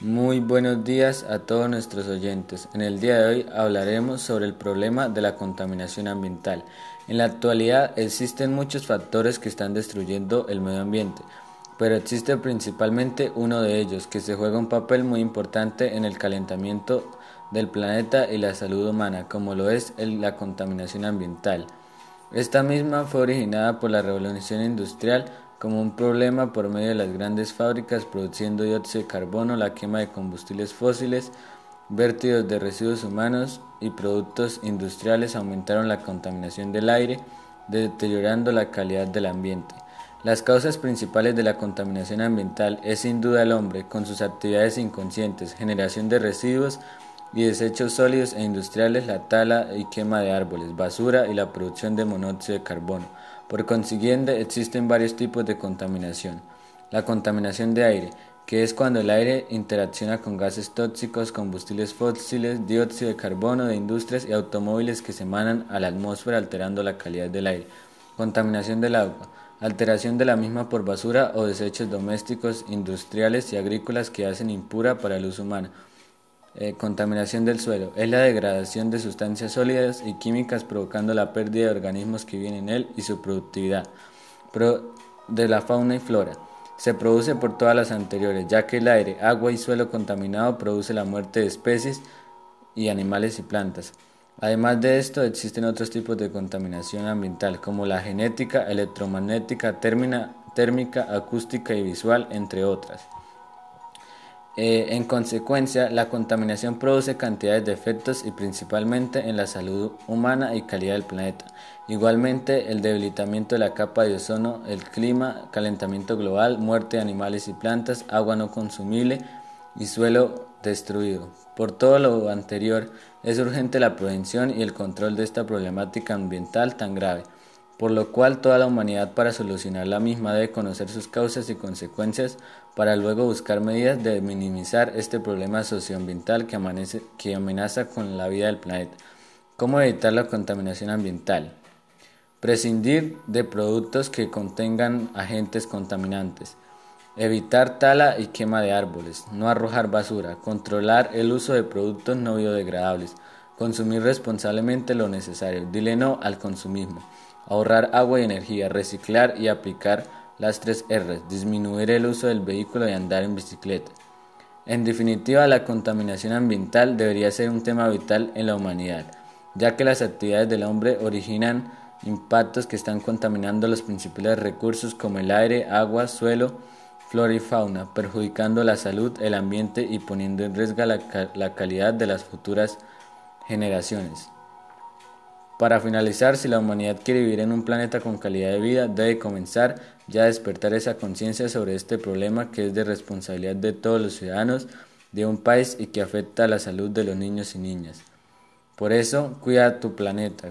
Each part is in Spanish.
Muy buenos días a todos nuestros oyentes. En el día de hoy hablaremos sobre el problema de la contaminación ambiental. En la actualidad existen muchos factores que están destruyendo el medio ambiente, pero existe principalmente uno de ellos que se juega un papel muy importante en el calentamiento del planeta y la salud humana, como lo es la contaminación ambiental. Esta misma fue originada por la revolución industrial como un problema por medio de las grandes fábricas produciendo dióxido de carbono, la quema de combustibles fósiles, vértidos de residuos humanos y productos industriales aumentaron la contaminación del aire, deteriorando la calidad del ambiente. Las causas principales de la contaminación ambiental es sin duda el hombre, con sus actividades inconscientes, generación de residuos y desechos sólidos e industriales, la tala y quema de árboles, basura y la producción de monóxido de carbono. Por consiguiente, existen varios tipos de contaminación. La contaminación de aire, que es cuando el aire interacciona con gases tóxicos, combustibles fósiles, dióxido de carbono de industrias y automóviles que se emanan a la atmósfera alterando la calidad del aire. Contaminación del agua, alteración de la misma por basura o desechos domésticos, industriales y agrícolas que hacen impura para el uso humano. Eh, contaminación del suelo es la degradación de sustancias sólidas y químicas provocando la pérdida de organismos que viven en él y su productividad. de la fauna y flora se produce por todas las anteriores, ya que el aire, agua y suelo contaminado produce la muerte de especies y animales y plantas. Además de esto, existen otros tipos de contaminación ambiental, como la genética, electromagnética, térmica, acústica y visual, entre otras. Eh, en consecuencia, la contaminación produce cantidades de efectos y principalmente en la salud humana y calidad del planeta. Igualmente, el debilitamiento de la capa de ozono, el clima, calentamiento global, muerte de animales y plantas, agua no consumible y suelo destruido. Por todo lo anterior, es urgente la prevención y el control de esta problemática ambiental tan grave por lo cual toda la humanidad para solucionar la misma debe conocer sus causas y consecuencias para luego buscar medidas de minimizar este problema socioambiental que, que amenaza con la vida del planeta. ¿Cómo evitar la contaminación ambiental? Prescindir de productos que contengan agentes contaminantes. Evitar tala y quema de árboles. No arrojar basura. Controlar el uso de productos no biodegradables. Consumir responsablemente lo necesario. Dile no al consumismo ahorrar agua y energía, reciclar y aplicar las tres R, disminuir el uso del vehículo y andar en bicicleta. En definitiva, la contaminación ambiental debería ser un tema vital en la humanidad, ya que las actividades del hombre originan impactos que están contaminando los principales recursos como el aire, agua, suelo, flora y fauna, perjudicando la salud, el ambiente y poniendo en riesgo la, la calidad de las futuras generaciones. Para finalizar, si la humanidad quiere vivir en un planeta con calidad de vida, debe comenzar ya a despertar esa conciencia sobre este problema que es de responsabilidad de todos los ciudadanos de un país y que afecta a la salud de los niños y niñas. Por eso, cuida tu planeta,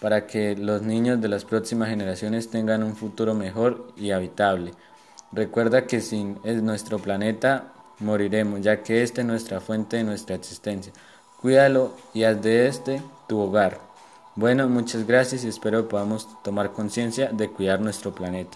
para que los niños de las próximas generaciones tengan un futuro mejor y habitable. Recuerda que sin nuestro planeta moriremos, ya que este es nuestra fuente de nuestra existencia. Cuídalo y haz de este tu hogar. Bueno, muchas gracias y espero podamos tomar conciencia de cuidar nuestro planeta.